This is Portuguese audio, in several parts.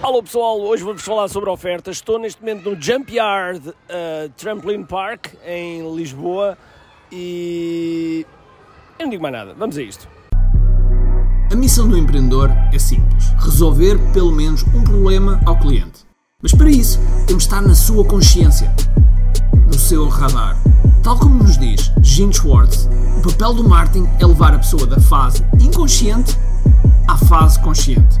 Alô pessoal, hoje vou-vos falar sobre ofertas. Estou neste momento no Jump Yard uh, Trampoline Park em Lisboa e eu não digo mais nada. Vamos a isto. A missão do empreendedor é simples: resolver pelo menos um problema ao cliente. Mas para isso, temos de estar na sua consciência, no seu radar. Tal como nos diz Gene Schwartz, o papel do marketing é levar a pessoa da fase inconsciente à fase consciente,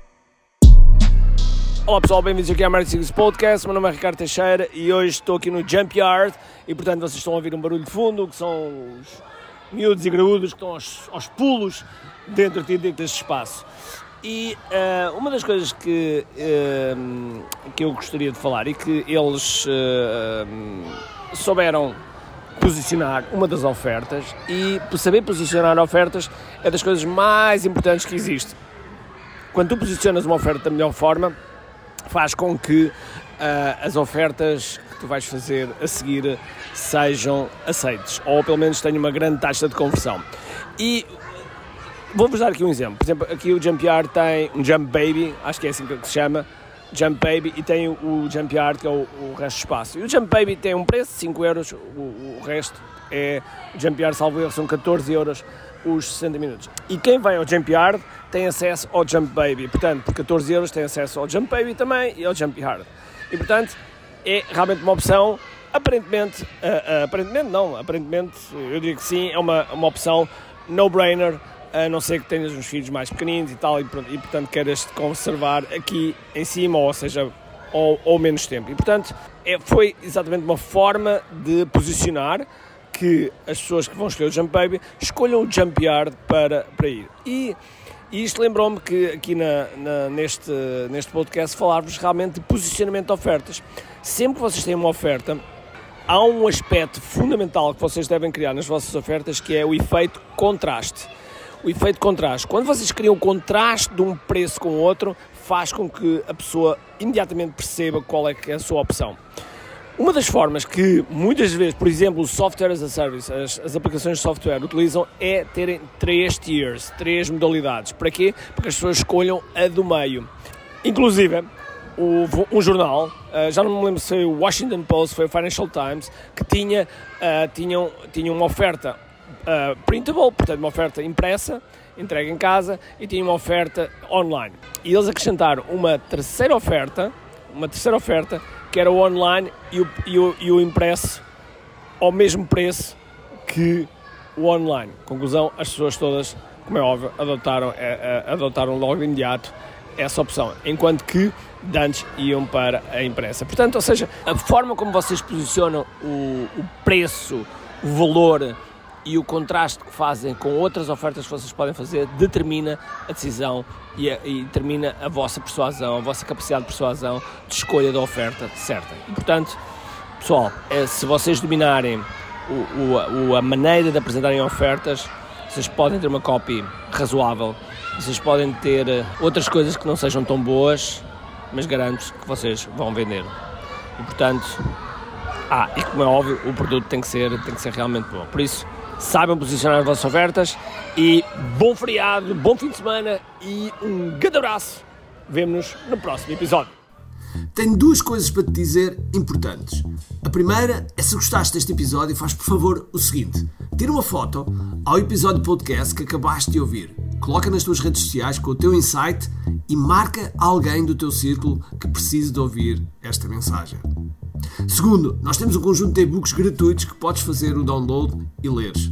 Olá pessoal, bem-vindos aqui Marketing Secrets Podcast. Meu nome é Ricardo Teixeira e hoje estou aqui no Jump Yard e portanto vocês estão a ouvir um barulho de fundo que são os miúdos e graúdos que estão aos, aos pulos dentro deste espaço. E uh, uma das coisas que, uh, que eu gostaria de falar e que eles uh, souberam posicionar uma das ofertas e saber posicionar ofertas é das coisas mais importantes que existe. Quando tu posicionas uma oferta da melhor forma, faz com que as ofertas que tu vais fazer a seguir sejam aceites ou pelo menos tenham uma grande taxa de conversão. E Vou-vos dar aqui um exemplo. Por exemplo, aqui o Jump Yard tem um Jump Baby, acho que é assim que se chama, Jump Baby, e tem o Jump Yard, que é o, o resto do espaço. E o Jump Baby tem um preço de 5 euros, o, o resto é. O Jump Yard, salvo erro, são 14 euros os 60 minutos. E quem vai ao Jump Yard tem acesso ao Jump Baby. Portanto, por 14 euros tem acesso ao Jump Baby também e ao Jump Yard. E portanto, é realmente uma opção. Aparentemente, uh, uh, aparentemente não, aparentemente eu digo que sim, é uma, uma opção no-brainer a não ser que tenhas uns filhos mais pequeninos e tal, e, e portanto queres conservar aqui em cima, ou seja, ou, ou menos tempo. E portanto é, foi exatamente uma forma de posicionar que as pessoas que vão escolher o Jump Baby escolham o Jump Yard para, para ir. E, e isto lembrou-me que aqui na, na, neste, neste podcast falar-vos realmente de posicionamento de ofertas. Sempre que vocês têm uma oferta, há um aspecto fundamental que vocês devem criar nas vossas ofertas que é o efeito contraste o efeito contraste. Quando vocês criam o contraste de um preço com o outro, faz com que a pessoa imediatamente perceba qual é que é a sua opção. Uma das formas que muitas vezes, por exemplo, o software as a service, as, as, aplicações de software utilizam é terem três tiers, três modalidades. Para quê? Para que as pessoas escolham a do meio. Inclusive, o, um jornal, uh, já não me lembro se foi o Washington Post, foi o Financial Times, que tinha, uh, tinham, tinha uma oferta uh, printable, portanto uma oferta impressa, entregue em casa, e tinha uma oferta online. E eles acrescentaram uma terceira oferta, uma terceira oferta, que era o online e o, e o, e o impresso ao mesmo preço que o online. Conclusão, as pessoas todas, como é óbvio, adotaram, é, é, adotaram logo de imediato essa opção, enquanto que antes iam para a impressa. Portanto, ou seja, a forma como vocês posicionam o, o preço, o valor e o contraste que fazem com outras ofertas que vocês podem fazer determina a decisão e, a, e determina a vossa persuasão, a vossa capacidade de persuasão de escolha da oferta certa. E, portanto, pessoal, é, se vocês dominarem o, o, a maneira de apresentarem ofertas, vocês podem ter uma copy razoável, vocês podem ter eh, outras coisas que não sejam tão boas, mas garanto que vocês vão vender. E portanto, ah, e como é óbvio, o produto tem que ser, tem que ser realmente bom. Por isso, saibam posicionar as vossas ofertas e bom feriado, bom fim de semana e um grande abraço. Vemo-nos no próximo episódio. Tenho duas coisas para te dizer importantes. A primeira é se gostaste deste episódio, faz por favor o seguinte: tira uma foto ao episódio podcast que acabaste de ouvir, coloca nas tuas redes sociais com o teu insight e marca alguém do teu círculo que precise de ouvir esta mensagem. Segundo, nós temos um conjunto de e-books gratuitos que podes fazer o download e leres.